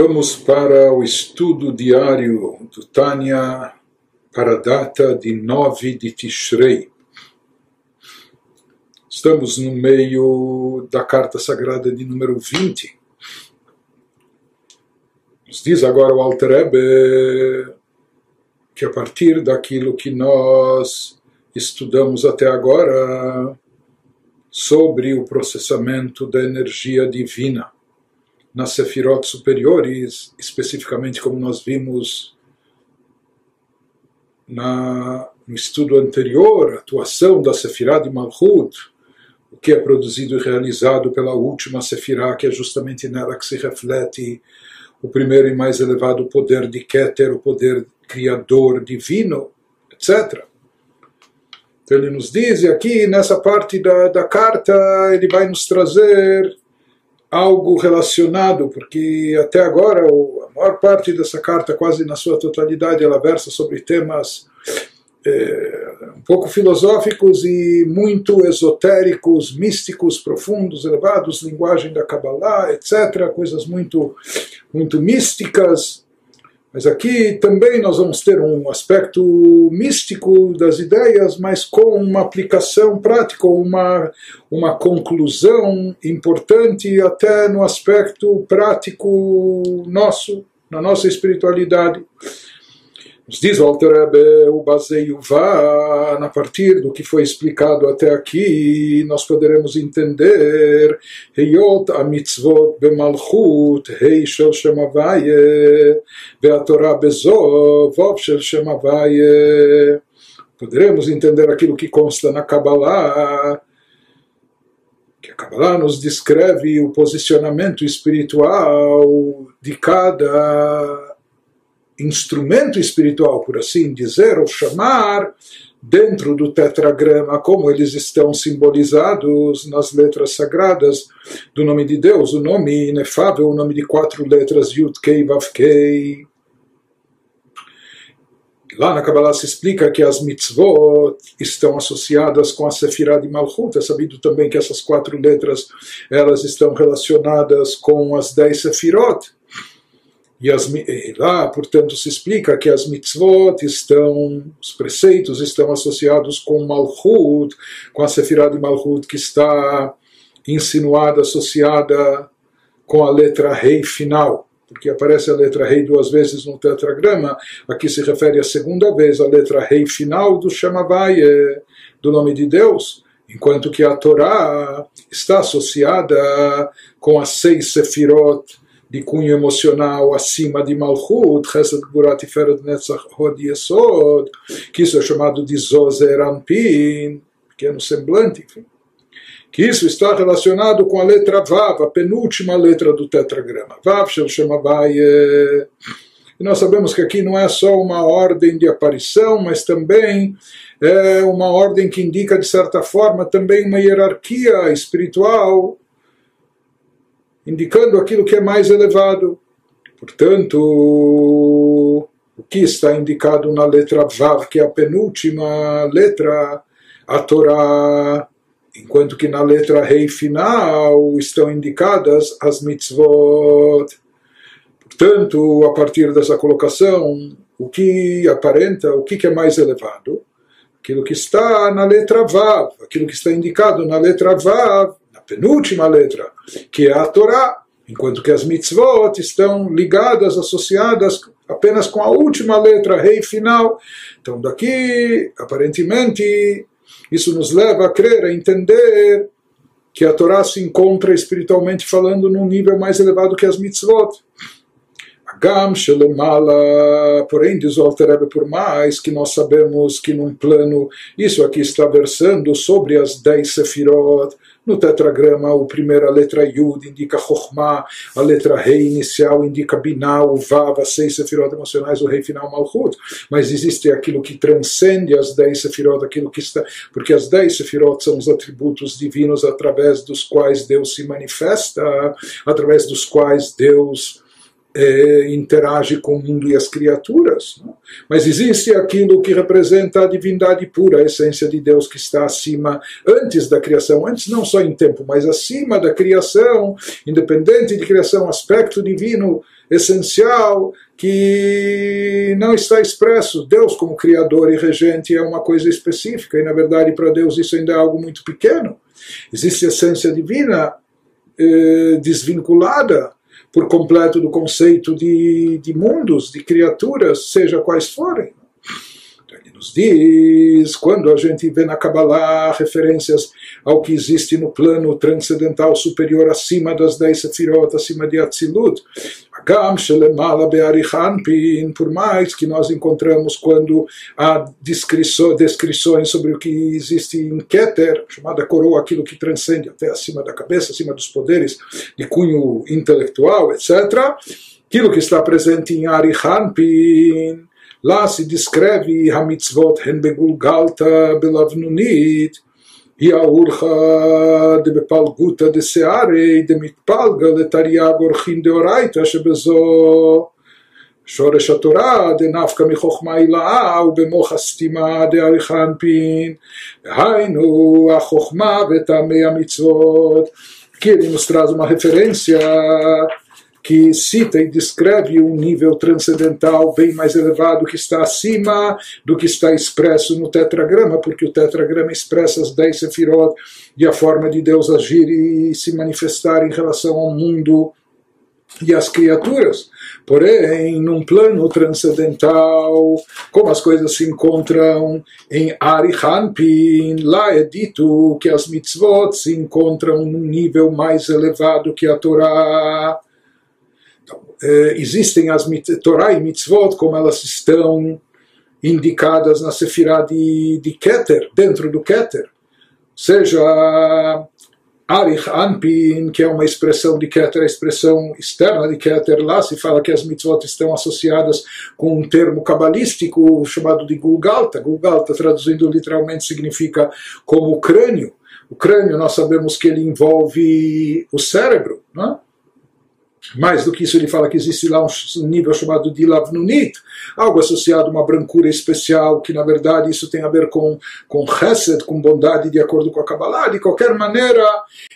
Vamos para o estudo diário do Tânia para a data de 9 de Tishrei. Estamos no meio da carta sagrada de número 20. Nos diz agora o Alter Ebe que a partir daquilo que nós estudamos até agora sobre o processamento da energia divina nas sefirot superiores, especificamente como nós vimos na, no estudo anterior, a atuação da sefirá de Malchut, o que é produzido e realizado pela última sefirá, que é justamente nela que se reflete o primeiro e mais elevado poder de Keter, o poder criador divino, etc. Então ele nos diz, e aqui nessa parte da, da carta, ele vai nos trazer algo relacionado, porque até agora a maior parte dessa carta, quase na sua totalidade, ela versa sobre temas é, um pouco filosóficos e muito esotéricos, místicos, profundos, elevados, linguagem da Kabbalah, etc., coisas muito, muito místicas. Mas aqui também nós vamos ter um aspecto místico das ideias, mas com uma aplicação prática, uma, uma conclusão importante até no aspecto prático nosso, na nossa espiritualidade. Nos diz o Alter o baseio vá, a partir do que foi explicado até aqui, nós poderemos entender Heyot a mitzvot bemalchut, Hei shel shemavaye, ve'atorah bezo, Vov shel shemavaye. Poderemos entender aquilo que consta na Kabbalah, que a Kabbalah nos descreve o posicionamento espiritual de cada instrumento espiritual, por assim dizer, ou chamar, dentro do tetragrama, como eles estão simbolizados nas letras sagradas do nome de Deus, o nome inefável, o nome de quatro letras, Yud Kei Vav Kei. Lá na Kabbalah se explica que as mitzvot estão associadas com a Sefirah de Malchut. É sabido também que essas quatro letras elas estão relacionadas com as dez Sefirot. E, as, e lá, portanto, se explica que as mitzvot estão, os preceitos estão associados com Malchut, com a Sefirah de Malchut, que está insinuada, associada com a letra rei final, porque aparece a letra rei duas vezes no tetragrama, aqui se refere a segunda vez a letra rei final do Shemavaye, do nome de Deus, enquanto que a Torá está associada com as seis Sefirot de cunho emocional acima de Malchut, Chesed Gburat Tiferet Netzach Hod Yesod, que isso é chamado de Zozer Anpin, pequeno semblante, enfim. Que isso está relacionado com a letra Vav, a penúltima letra do tetragrama. Vav Shel Shemabaye. E nós sabemos que aqui não é só uma ordem de aparição, mas também é uma ordem que indica, de certa forma, também uma hierarquia espiritual indicando aquilo que é mais elevado. Portanto, o que está indicado na letra Vav, que é a penúltima letra, a Torá, enquanto que na letra Rei final estão indicadas as mitzvot. Portanto, a partir dessa colocação, o que aparenta, o que é mais elevado? Aquilo que está na letra Vav, aquilo que está indicado na letra Vav, penúltima letra, que é a Torá, enquanto que as mitzvot estão ligadas, associadas apenas com a última letra, rei final. Então, daqui, aparentemente, isso nos leva a crer, a entender que a Torá se encontra espiritualmente falando num nível mais elevado que as mitzvot. Gam Shelemala, porém, diz o Alter por mais que nós sabemos que num plano, isso aqui está versando sobre as dez sefirot, no tetragrama, a primeira letra Yud indica Chokhmah, a letra Rei inicial indica Binah, o Vav, seis sefirot emocionais, o Rei final Malchut. Mas existe aquilo que transcende as dez sefirot, aquilo que está. Porque as dez sefirot são os atributos divinos através dos quais Deus se manifesta, através dos quais Deus é, interage com o mundo e as criaturas. Não? Mas existe aquilo que representa a divindade pura, a essência de Deus que está acima, antes da criação, antes não só em tempo, mas acima da criação, independente de criação, aspecto divino essencial que não está expresso. Deus, como Criador e Regente, é uma coisa específica, e na verdade para Deus isso ainda é algo muito pequeno. Existe essência divina eh, desvinculada por completo do conceito de, de mundos, de criaturas, seja quais forem nos diz, quando a gente vê na Kabbalah referências ao que existe no plano transcendental superior acima das dez sefirot, acima de Atzilut, por mais que nós encontramos quando há descrições sobre o que existe em Keter, chamada coroa, aquilo que transcende até acima da cabeça, acima dos poderes de cunho intelectual, etc., aquilo que está presente em Arihanpin, lá se descreve Hamitzvot hen begulgalta belavnunit, היא האורחה דבפלגותא דשערי דמתפלגה לתרי"ג אורחין דאורייתא שבזו שורש התורה דנפקא מחוכמה הילאה ובמוח הסתימה דאריכא אנפין היינו החוכמה וטעמי המצוות que ele nos traz uma referência que cita e descreve um nível transcendental bem mais elevado que está acima do que está expresso no tetragrama, porque o tetragrama expressa as dez sefirot e a forma de Deus agir e se manifestar em relação ao mundo e às criaturas. Porém, num plano transcendental, como as coisas se encontram em Arihanpin, lá é dito que as mitzvot se encontram num nível mais elevado que a Torá existem as Torá e Mitzvot, como elas estão indicadas na Sefirah de, de Keter, dentro do Keter. Seja Arich Anpin, que é uma expressão de Keter, a expressão externa de Keter, lá se fala que as mitzvot estão associadas com um termo cabalístico chamado de Gulgalta. Gulgalta, traduzindo literalmente, significa como crânio. O crânio, nós sabemos que ele envolve o cérebro, não é? Mais do que isso, ele fala que existe lá um nível chamado de Lavnunit, algo associado a uma brancura especial, que na verdade isso tem a ver com, com Chesed, com bondade de acordo com a Kabbalah. De qualquer maneira,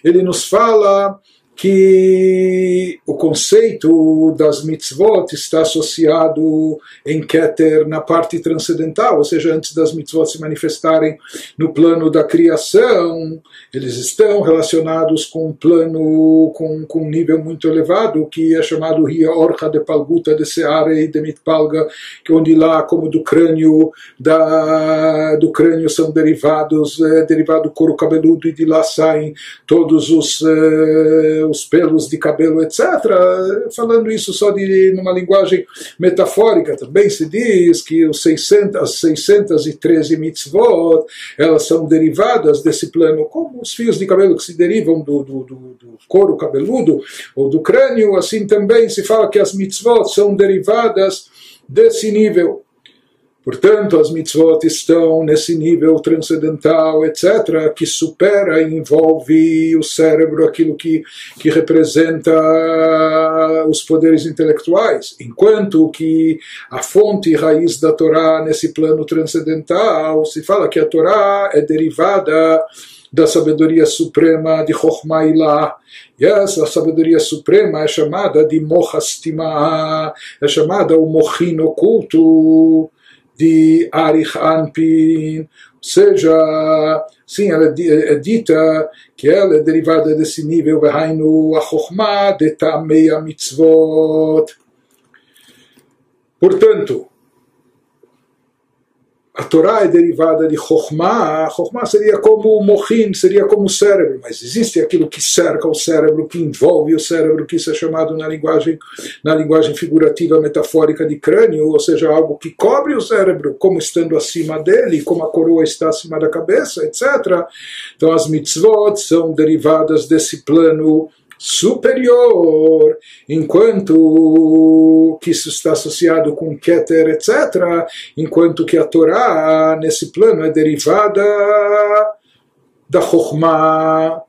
ele nos fala que o conceito das mitzvot está associado em Keter na parte transcendental, ou seja, antes das mitzvot se manifestarem no plano da criação, eles estão relacionados com um plano, com, com um nível muito elevado, que é chamado Ria Orcha de Palguta de Seare e de Mitpalga, que onde lá, como do crânio, da, do crânio são derivados, é, derivado do couro cabeludo, e de lá saem todos os é, os pelos de cabelo, etc. Falando isso só de numa linguagem metafórica, também se diz que os 600, as 613 mitzvot, elas são derivadas desse plano, como os fios de cabelo que se derivam do, do, do, do couro cabeludo ou do crânio, assim também se fala que as mitzvot são derivadas desse nível. Portanto, as mitzvot estão nesse nível transcendental, etc., que supera e envolve o cérebro, aquilo que, que representa os poderes intelectuais, enquanto que a fonte e raiz da Torá nesse plano transcendental se fala que a Torá é derivada da sabedoria suprema de Chokhmah Ilah. E essa sabedoria suprema é chamada de Mohastima, é chamada o Mochin oculto de Arich Anpin, ou seja, sim, ela é dita que ela é derivada desse nível, Vehainu Achochma de Tamei Mitzvot. Portanto, a Torá é derivada de Chokhmah, Chokhmah seria como o Mochin, seria como o cérebro, mas existe aquilo que cerca o cérebro, que envolve o cérebro, que isso é chamado na linguagem, na linguagem figurativa metafórica de crânio, ou seja, algo que cobre o cérebro, como estando acima dele, como a coroa está acima da cabeça, etc. Então as mitzvot são derivadas desse plano superior, enquanto que isso está associado com Keter, etc., enquanto que a Torá, nesse plano, é derivada da Chokhmah,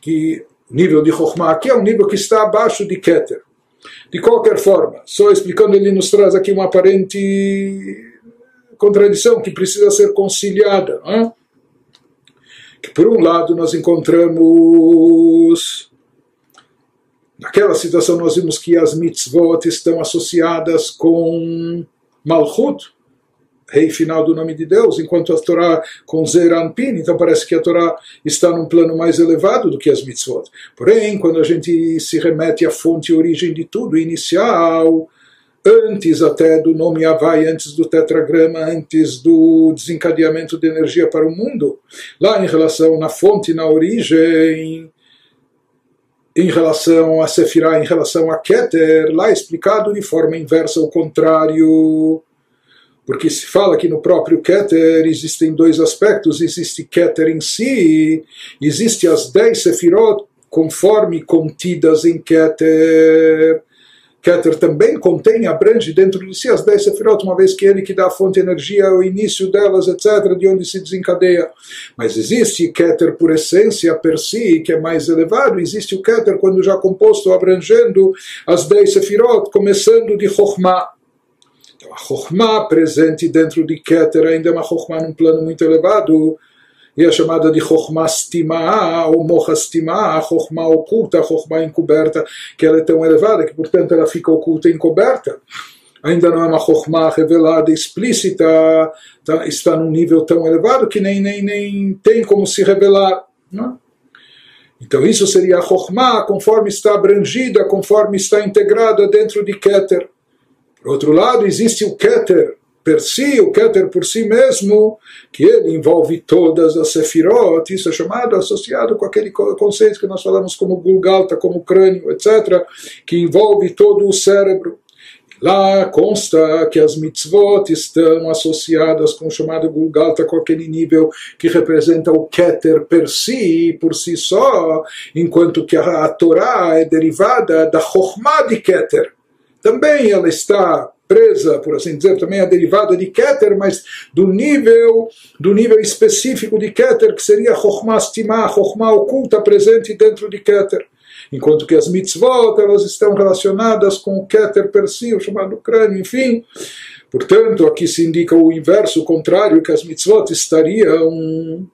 que nível de Chokhmah aqui é um nível que está abaixo de Keter. De qualquer forma, só explicando, ele nos traz aqui uma aparente contradição que precisa ser conciliada. É? Que por um lado nós encontramos naquela situação nós vimos que as mitzvot estão associadas com Malchut, rei final do nome de Deus, enquanto a Torá com Zeranpin, então parece que a Torá está num plano mais elevado do que as mitzvot. Porém, quando a gente se remete à fonte e origem de tudo, inicial, antes até do nome Havai, antes do tetragrama, antes do desencadeamento de energia para o mundo, lá em relação na fonte, na origem, em relação a Sefirah, em relação a Keter, lá explicado de forma inversa, o contrário porque se fala que no próprio Keter existem dois aspectos, existe Keter em si, existe as dez Sefirot conforme contidas em Keter. Keter também contém, abrange dentro de si as dez Sefirot, uma vez que ele que dá a fonte de energia, o início delas, etc., de onde se desencadeia. Mas existe Keter por essência, per si, que é mais elevado, existe o Keter quando já composto, abrangendo as dez Sefirot, começando de Chokhmah a Chokhmah presente dentro de Keter ainda é uma Chokhmah num plano muito elevado, e é chamada de Chokhmah Stimah, ou Mocha Stimah, a Chokhmah oculta, Chokhmah encoberta, que ela é tão elevada que, portanto, ela fica oculta e encoberta. Ainda não é uma Chokhmah revelada, explícita, tá, está num nível tão elevado que nem, nem, nem tem como se revelar. Não? Então isso seria a Chokhmah conforme está abrangida, conforme está integrada dentro de Keter. Por outro lado, existe o Keter per si, o Keter por si mesmo, que ele envolve todas as Sefirot, isso é chamado, associado com aquele conceito que nós falamos como Gulgalta, como crânio, etc., que envolve todo o cérebro. Lá consta que as mitzvot estão associadas com o chamado Gulgalta, com aquele nível que representa o Keter per si, por si só, enquanto que a, a Torá é derivada da Chokhmah de Keter também ela está presa, por assim dizer, também é derivada de Keter, mas do nível do nível específico de Keter, que seria Chokhmah Stimah, oculta presente dentro de Keter. Enquanto que as mitzvot, elas estão relacionadas com o Keter per si, o chamado crânio, enfim. Portanto, aqui se indica o inverso, o contrário, que as mitzvot estariam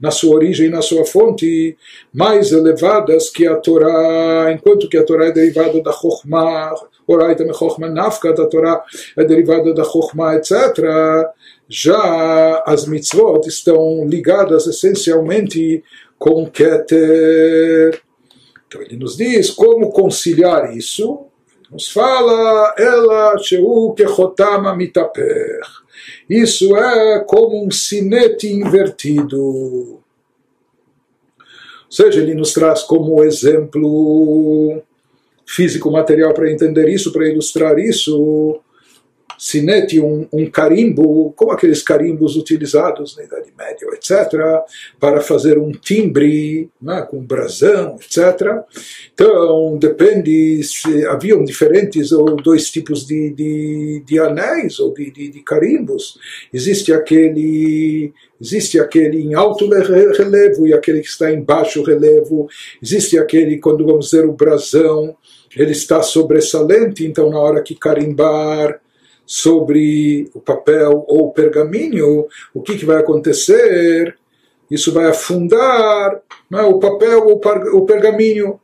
na sua origem, na sua fonte, mais elevadas que a Torá, enquanto que a Torá é derivada da Chokhmah, Oraita Mechochma Nafka da Torá é derivada da Chokhmah, etc. Já as mitzvot estão ligadas essencialmente com Keter. Então ele nos diz como conciliar isso. Nos fala, ela sheu kechotama mitaper. Isso é como um sinete invertido. Ou seja, ele nos traz como exemplo físico material para entender isso, para ilustrar isso, sinete, um, um, carimbo, como aqueles carimbos utilizados na Idade Média, etc., para fazer um timbre né, com brasão, etc. Então, depende se haviam diferentes ou dois tipos de, de, de anéis ou de, de, de carimbos. Existe aquele Existe aquele em alto relevo e aquele que está em baixo relevo. Existe aquele, quando vamos dizer o brasão, ele está sobressalente, então na hora que carimbar sobre o papel ou o pergaminho, o que, que vai acontecer? Isso vai afundar é? o papel ou o pergaminho.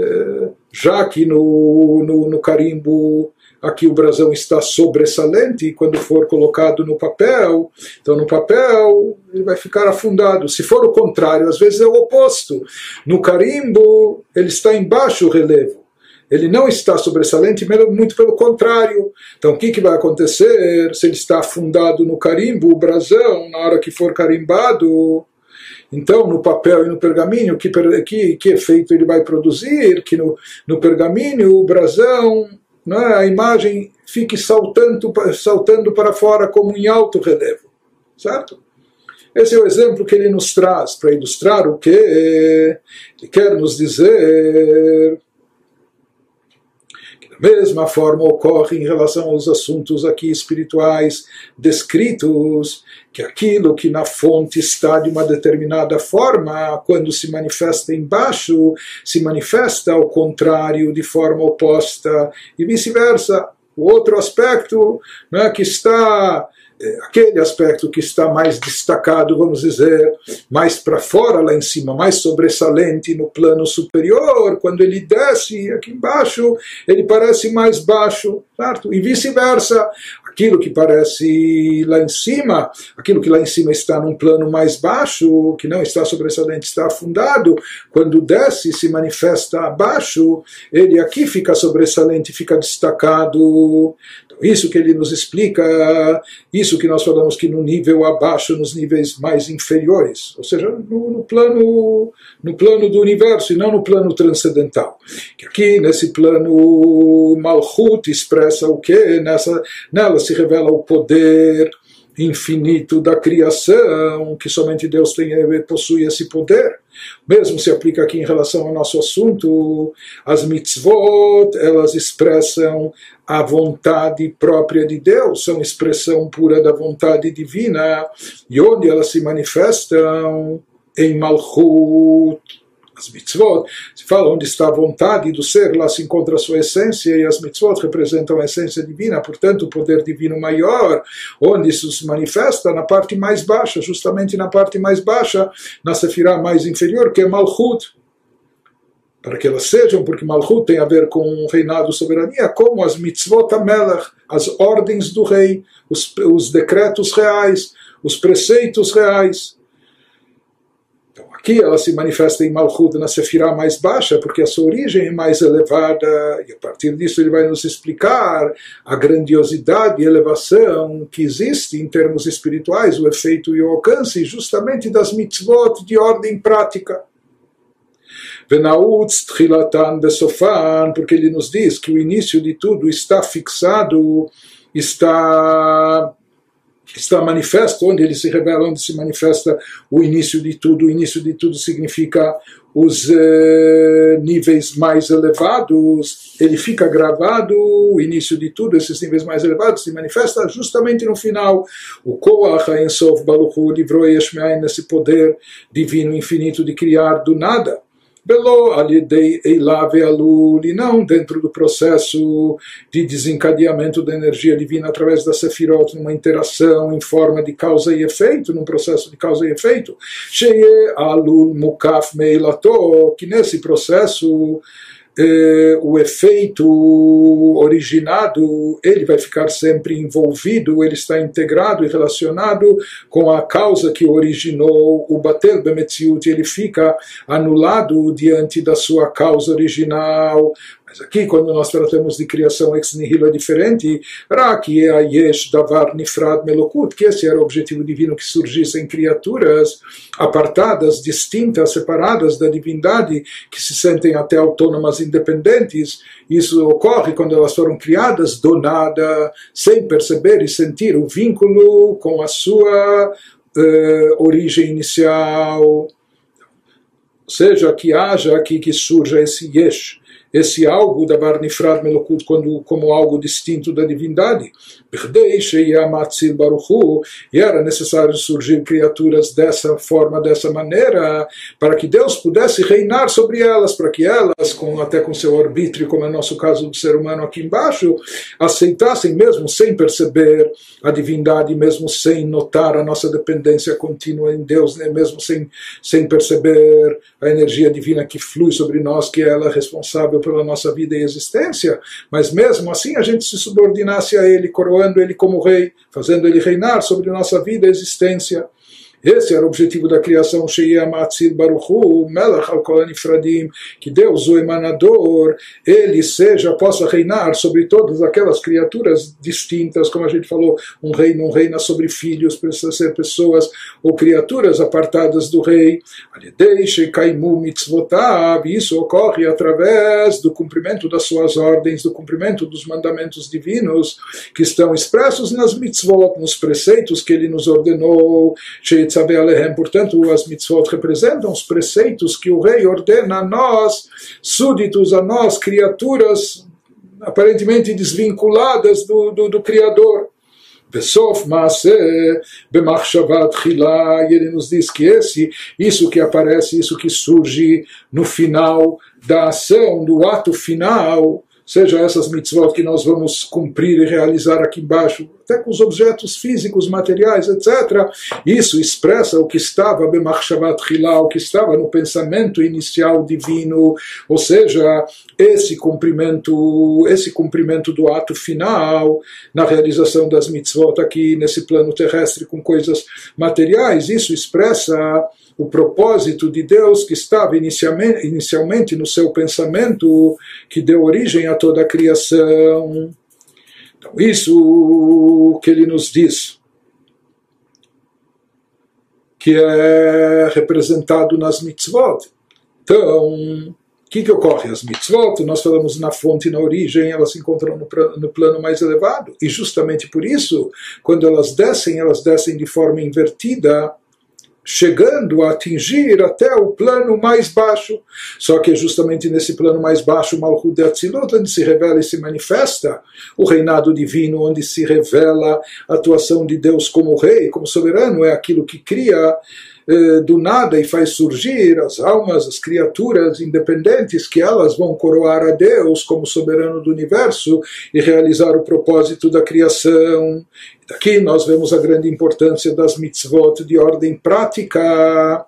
É? já que no, no, no carimbo aqui o brasão está sobressalente quando for colocado no papel, então no papel ele vai ficar afundado. Se for o contrário, às vezes é o oposto. No carimbo ele está em baixo relevo. Ele não está sobressalente, muito pelo contrário. Então, o que, que vai acontecer se ele está afundado no carimbo, o brasão, na hora que for carimbado? Então, no papel e no pergaminho, que, que, que efeito ele vai produzir? Que no, no pergaminho, o brasão, né, a imagem fique saltando, saltando para fora como em alto relevo. Certo? Esse é o exemplo que ele nos traz para ilustrar o que ele quer nos dizer mesma forma ocorre em relação aos assuntos aqui espirituais descritos, que aquilo que na fonte está de uma determinada forma, quando se manifesta embaixo, se manifesta ao contrário, de forma oposta, e vice-versa. O outro aspecto né, que está aquele aspecto que está mais destacado, vamos dizer, mais para fora lá em cima, mais sobressalente no plano superior, quando ele desce aqui embaixo, ele parece mais baixo, certo? E vice-versa, aquilo que parece lá em cima, aquilo que lá em cima está num plano mais baixo, que não está sobressalente, está afundado, quando desce se manifesta abaixo, ele aqui fica sobressalente, fica destacado. Isso que ele nos explica, isso que nós falamos que no nível abaixo, nos níveis mais inferiores, ou seja, no, no plano, no plano do universo e não no plano transcendental. Que aqui nesse plano Malchut expressa o que? Nessa, nela se revela o poder infinito da criação, que somente Deus tem possui esse poder. Mesmo se aplica aqui em relação ao nosso assunto, as mitzvot, elas expressam a vontade própria de Deus, são expressão pura da vontade divina, e onde elas se manifestam? Em Malchut, as mitzvot, se fala onde está a vontade do ser, lá se encontra a sua essência, e as mitzvot representam a essência divina, portanto, o poder divino maior, onde isso se manifesta? Na parte mais baixa, justamente na parte mais baixa, na sefirá mais inferior, que é Malchut. Para que elas sejam, porque Malchut tem a ver com reinado soberania, como as mitzvot amelach, as ordens do rei, os, os decretos reais, os preceitos reais. Aqui ela se manifesta em Malchut na Sefirah mais baixa, porque a sua origem é mais elevada, e a partir disso ele vai nos explicar a grandiosidade e elevação que existe em termos espirituais, o efeito e o alcance justamente das mitzvot de ordem prática. Venautz Tchilatan Besofan, porque ele nos diz que o início de tudo está fixado, está está manifesto, onde ele se revela, onde se manifesta o início de tudo. O início de tudo significa os eh, níveis mais elevados, ele fica gravado, o início de tudo, esses níveis mais elevados, se manifesta justamente no final. O Koach Ensof Baruchu livrou Yeshmeain nesse poder divino infinito de criar do nada. Belo alidei eilave alul, e não dentro do processo de desencadeamento da energia divina através da Sefirot, numa interação em forma de causa e efeito, num processo de causa e efeito. Sheye alul mukaf meilato, que nesse processo eh, o efeito originado ele vai ficar sempre envolvido, ele está integrado e relacionado com a causa que originou o bater Bemetziut, ele fica anulado diante da sua causa original. Mas aqui, quando nós tratamos de criação ex nihilo, é diferente. Raki é a yesh davar nifrad melokut, que esse era o objetivo divino, que surgissem criaturas apartadas, distintas, separadas da divindade, que se sentem até autônomas, independentes. Isso ocorre quando elas foram criadas do nada, sem perceber e sentir o vínculo com a sua uh, origem inicial. Ou seja, que haja aqui que surja esse yesh esse algo da Barnifrad Melokut como algo distinto da divindade. E era necessário surgir criaturas dessa forma, dessa maneira, para que Deus pudesse reinar sobre elas, para que elas, com, até com seu arbítrio, como é o nosso caso do ser humano aqui embaixo, aceitassem mesmo sem perceber a divindade, mesmo sem notar a nossa dependência contínua em Deus, né? mesmo sem, sem perceber a energia divina que flui sobre nós, que ela é responsável pela nossa vida e existência, mas mesmo assim a gente se subordinasse a Ele, coroando Ele como Rei, fazendo Ele reinar sobre nossa vida e existência. Esse era o objetivo da criação, Sheia Matzir Baruchu, Melach al Fradim, que Deus, o emanador, ele seja, possa reinar sobre todas aquelas criaturas distintas, como a gente falou, um rei não reina sobre filhos, precisa ser pessoas ou criaturas apartadas do rei. Isso ocorre através do cumprimento das suas ordens, do cumprimento dos mandamentos divinos que estão expressos nas mitzvot, nos preceitos que ele nos ordenou, Mitzaveh Portanto, as mitzvot representam os preceitos que o rei ordena a nós, súditos, a nós, criaturas aparentemente desvinculadas do, do, do Criador. Besof Maase, Bemachshavat Hilá, e ele nos diz que esse, isso que aparece, isso que surge no final da ação, do ato final, seja essas mitzvot que nós vamos cumprir e realizar aqui embaixo, até com os objetos físicos, materiais, etc. Isso expressa o que estava b'machshavat chilá, o que estava no pensamento inicial divino, ou seja, esse cumprimento, esse cumprimento do ato final na realização das mitzvot aqui nesse plano terrestre com coisas materiais, isso expressa o propósito de Deus que estava inicialmente, no seu pensamento, que deu origem a toda a criação. Então, isso que ele nos diz, que é representado nas mitzvot. Então, o que, que ocorre? As mitzvot, nós falamos na fonte, na origem, elas se encontram no, no, plano mais elevado. E justamente por isso, quando elas descem, elas descem de forma invertida chegando a atingir até o plano mais baixo. Só que é justamente nesse plano mais baixo, Malchut de Atzilut, onde se revela e se manifesta o reinado divino, onde se revela a atuação de Deus como rei, como soberano, é aquilo que cria eh, do nada e faz surgir as almas, as criaturas independentes, que elas vão coroar a Deus como soberano do universo e realizar o propósito da criação. Daqui nós vemos a grande importância das mitzvot de ordem prática.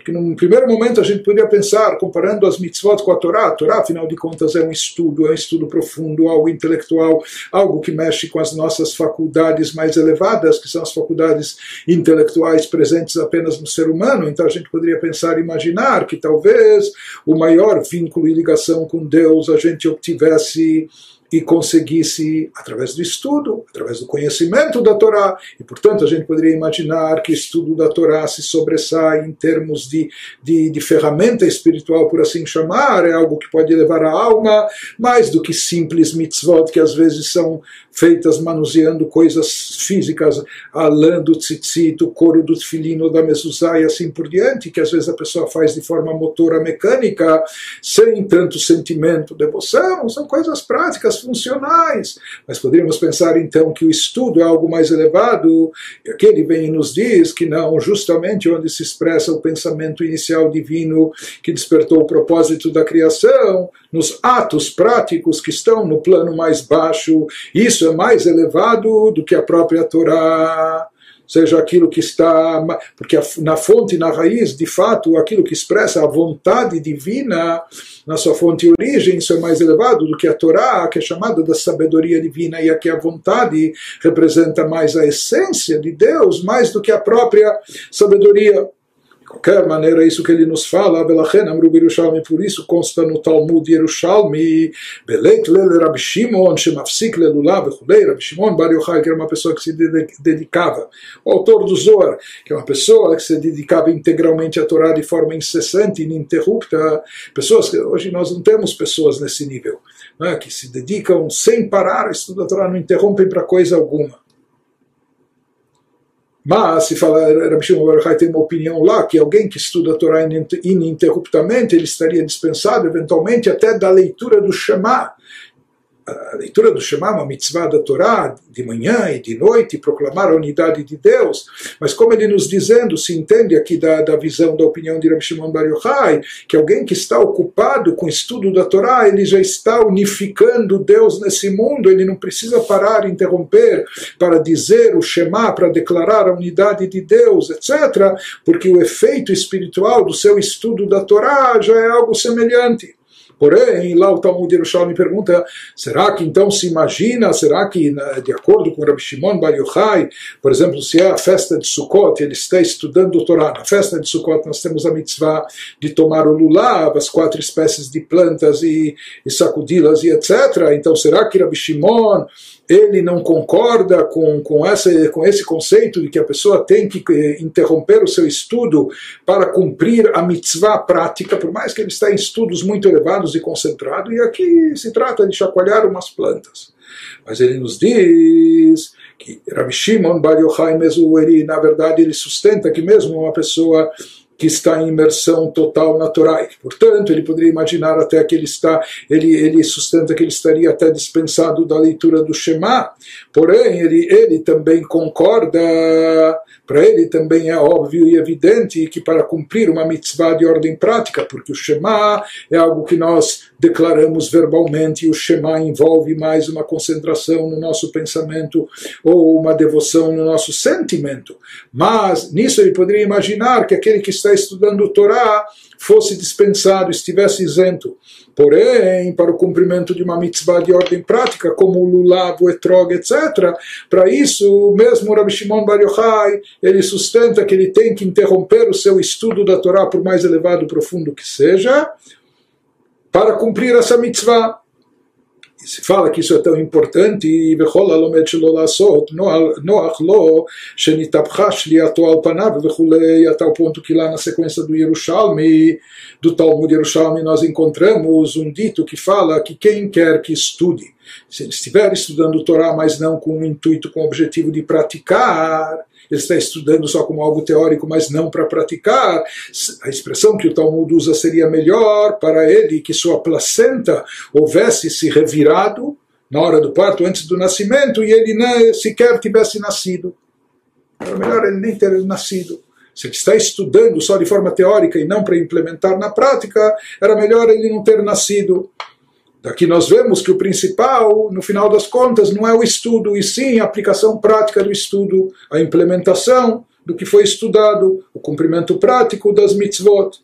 Porque num primeiro momento a gente poderia pensar, comparando as mitzvot com a Torá, a Torá, afinal de contas, é um estudo, é um estudo profundo, algo intelectual, algo que mexe com as nossas faculdades mais elevadas, que são as faculdades intelectuais presentes apenas no ser humano. Então a gente poderia pensar, imaginar que talvez o maior vínculo e ligação com Deus a gente obtivesse e conseguisse, através do estudo, através do conhecimento da Torá, e portanto a gente poderia imaginar que estudo da Torá se sobressai em termos de, de, de ferramenta espiritual, por assim chamar, é algo que pode levar a alma, mais do que simples mitzvot que às vezes são feitas manuseando coisas físicas, a lã do tzitzit, o couro do tefilino, da mezuzá e assim por diante, que às vezes a pessoa faz de forma motora mecânica, sem tanto sentimento, devoção, são coisas práticas, funcionais. Mas poderíamos pensar então que o estudo é algo mais elevado, e aqui ele vem e nos diz que não, justamente onde se expressa o pensamento inicial divino que despertou o propósito da criação, nos atos práticos que estão no plano mais baixo, isso é mais elevado do que a própria Torá seja aquilo que está. Porque na fonte, na raiz, de fato, aquilo que expressa a vontade divina, na sua fonte e origem, isso é mais elevado do que a Torá, que é chamada da sabedoria divina, e aqui a vontade representa mais a essência de Deus, mais do que a própria sabedoria qualquer maneira, isso que ele nos fala, por isso consta no Talmud Yerushalmi, Belek Lele Rabi Shimon, Shemafsik Lelulav, Rabi Shimon que era uma pessoa que se dedicava, o autor do Zohar, que é uma pessoa que se dedicava integralmente à Torá de forma incessante, ininterrupta, pessoas que hoje nós não temos pessoas nesse nível, é? que se dedicam sem parar a estudar a Torá, não interrompem para coisa alguma. Mas, se fala, Rabbi Shimon Bar tem uma opinião lá, que alguém que estuda a Torá ininterruptamente, ele estaria dispensado, eventualmente, até da leitura do Shema, a leitura do Shema, uma mitzvah da Torá, de manhã e de noite, proclamar a unidade de Deus, mas como ele nos dizendo, se entende aqui da, da visão, da opinião de Rabbi Shimon Bar Yochai, que alguém que está ocupado com o estudo da Torá, ele já está unificando Deus nesse mundo, ele não precisa parar, interromper, para dizer o Shema, para declarar a unidade de Deus, etc., porque o efeito espiritual do seu estudo da Torá já é algo semelhante. Porém, lá o Talmud Yerushalmi pergunta, será que então se imagina, será que, né, de acordo com Rabbi Shimon Bar Yochai, por exemplo, se é a festa de Sukkot, ele está estudando o Torá, na festa de Sukkot nós temos a mitzvah de tomar o lulav, as quatro espécies de plantas e, e sacudi-las e etc. Então, será que Rabbi Shimon ele não concorda com, com, essa, com esse conceito de que a pessoa tem que eh, interromper o seu estudo para cumprir a mitzvah prática, por mais que ele está em estudos muito elevados e concentrado, e aqui se trata de chacoalhar umas plantas. Mas ele nos diz que Rabbi Shimon Bar Yochai ele, na verdade, ele sustenta que mesmo uma pessoa que está em imersão total na Torá. Portanto, ele poderia imaginar até que ele está, ele, ele sustenta que ele estaria até dispensado da leitura do Shema. Porém, ele, ele também concorda, para ele também é óbvio e evidente que para cumprir uma mitzvah de ordem prática, porque o Shema é algo que nós declaramos verbalmente, o Shema envolve mais uma concentração no nosso pensamento ou uma devoção no nosso sentimento. Mas nisso ele poderia imaginar que aquele que está estudando o Torá fosse dispensado, estivesse isento. Porém, para o cumprimento de uma mitzvah de ordem prática, como o lulav, o etrog, etc., para isso, mesmo Rabbi Shimon Bar Yochai, ele sustenta que ele tem que interromper o seu estudo da Torá, por mais elevado e profundo que seja, para cumprir essa mitzvah se fala que isso é tão importante, e בכל הלומד שלא לעשות, נוח לו שנתהפכה שליעתו על פניו וכולי, até o ponto que lá na sequência do Yerushalmi, do Talmud Yerushalmi, nós encontramos um dito que fala que quem quer que estude, se ele estiver estudando o Torá, mas não com o intuito, com o objetivo de praticar, ele está estudando só como algo teórico, mas não para praticar. A expressão que o Talmud usa seria melhor para ele que sua placenta houvesse se revirado na hora do parto, antes do nascimento, e ele nem sequer tivesse nascido. Era melhor ele nem ter nascido. Se ele está estudando só de forma teórica e não para implementar na prática, era melhor ele não ter nascido. Daqui nós vemos que o principal, no final das contas, não é o estudo, e sim a aplicação prática do estudo, a implementação do que foi estudado, o cumprimento prático das mitzvot.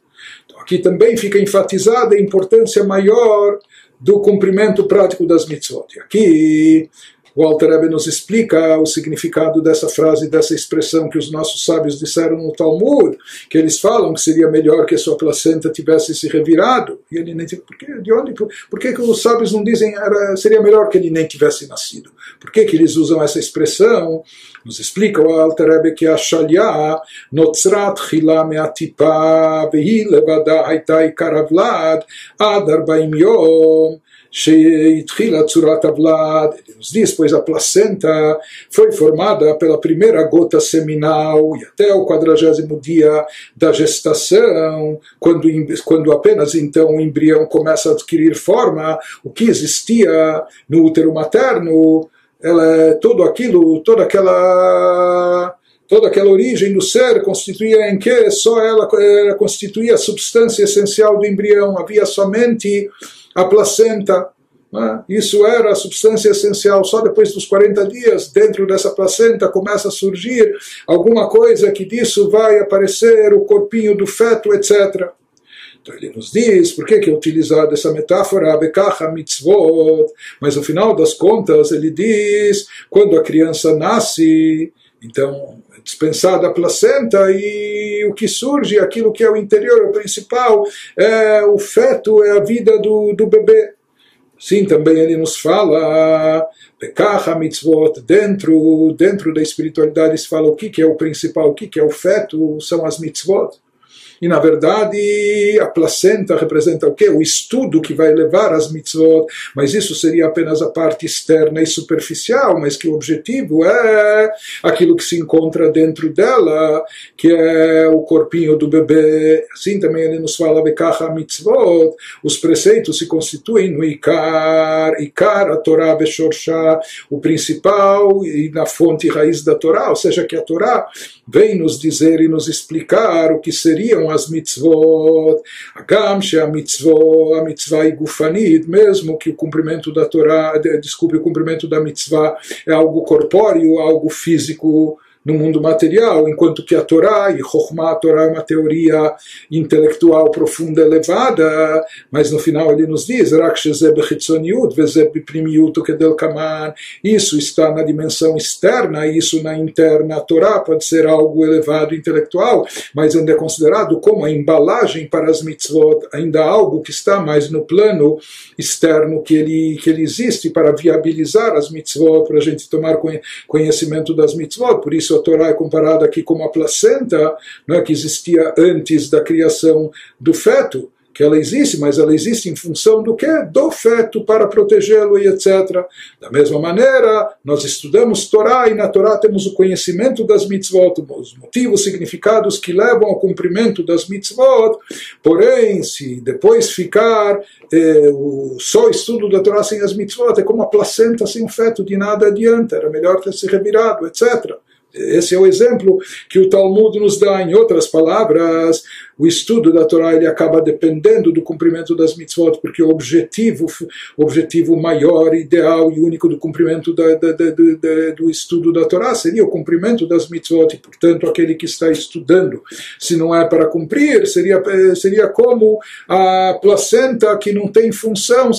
Então, aqui também fica enfatizada a importância maior do cumprimento prático das mitzvot. E aqui o Alter Rebbe nos explica o significado dessa frase, dessa expressão que os nossos sábios disseram no Talmud, que eles falam que seria melhor que a sua placenta tivesse se revirado. E ele nem por que, de onde, por, por que, que os sábios não dizem era, seria melhor que ele nem tivesse nascido? Por que, que eles usam essa expressão? Nos explica o Alter Rebbe que a Shalia notzrat chila me'atipa vehi levada haita ikaravlad ad arbaim yom Sheitchila Tzurat Avlad, ele nos diz, pois a placenta foi formada pela primeira gota seminal e até o quadragésimo dia da gestação, quando, quando apenas então o embrião começa a adquirir forma, o que existia no útero materno, ela, tudo aquilo, toda aquela toda aquela origem do ser constituía em que só ela, constituía a substância essencial do embrião, havia somente a placenta. Né? Isso era a substância essencial. Só depois dos 40 dias, dentro dessa placenta, começa a surgir alguma coisa que disso vai aparecer o corpinho do feto, etc. Então ele nos diz, por que, que é essa metáfora, Bekacha mitzvot, mas no final das contas ele diz, quando a criança nasce, então é dispensada a placenta e o que surge, aquilo que é o interior, o principal, é o feto, é a vida do, do bebê. Sim, também ele nos fala, Pekacha mitzvot, dentro, dentro da espiritualidade se fala o que, que é o principal, o que, que é o feto, são as mitzvot. E na verdade, a placenta representa o quê? O estudo que vai levar às mitzvot, mas isso seria apenas a parte externa e superficial, mas que o objetivo é aquilo que se encontra dentro dela, que é o corpinho do bebê. Assim também ele nos fala, Bekacha mitzvot, os preceitos se constituem no Ikar, Ikar, a Torá Beshorsha, o principal e na fonte raiz da Torá, ou seja, que a Torá vem nos dizer e nos explicar o que seriam as mitzvot, Agam a mitzvot, a mitzvah é gufanit, mesmo que o cumprimento da Torá, desculpe, o cumprimento da mitzvah é algo corpóreo, algo físico, no mundo material, enquanto que a Torá, e Chokhmah, a Torá é uma teoria intelectual profunda, elevada, mas no final ele nos diz, isso está na dimensão externa, isso na interna. A Torá pode ser algo elevado intelectual, mas ainda é considerado como a embalagem para as mitzvot, ainda algo que está mais no plano externo que ele, que ele existe para viabilizar as mitzvot, para a gente tomar conhecimento das mitzvot. Por isso a Torá é comparada aqui com uma placenta né, que existia antes da criação do feto, que ela existe, mas ela existe em função do que? Do feto para protegê-lo e etc. Da mesma maneira, nós estudamos Torá e na Torá temos o conhecimento das mitzvot, os motivos, significados que levam ao cumprimento das mitzvot, porém, se depois ficar eh, o só estudo da Torá sem as mitzvot, é como a placenta sem o feto, de nada adianta, era melhor ter se revirado, etc. Esse é o exemplo que o Talmud nos dá. Em outras palavras, o estudo da Torá ele acaba dependendo do cumprimento das mitzvot, porque o objetivo, objetivo maior, ideal e único do cumprimento da, da, da, do estudo da Torá seria o cumprimento das mitzvot, e, portanto, aquele que está estudando, se não é para cumprir, seria, seria como a placenta que não tem função.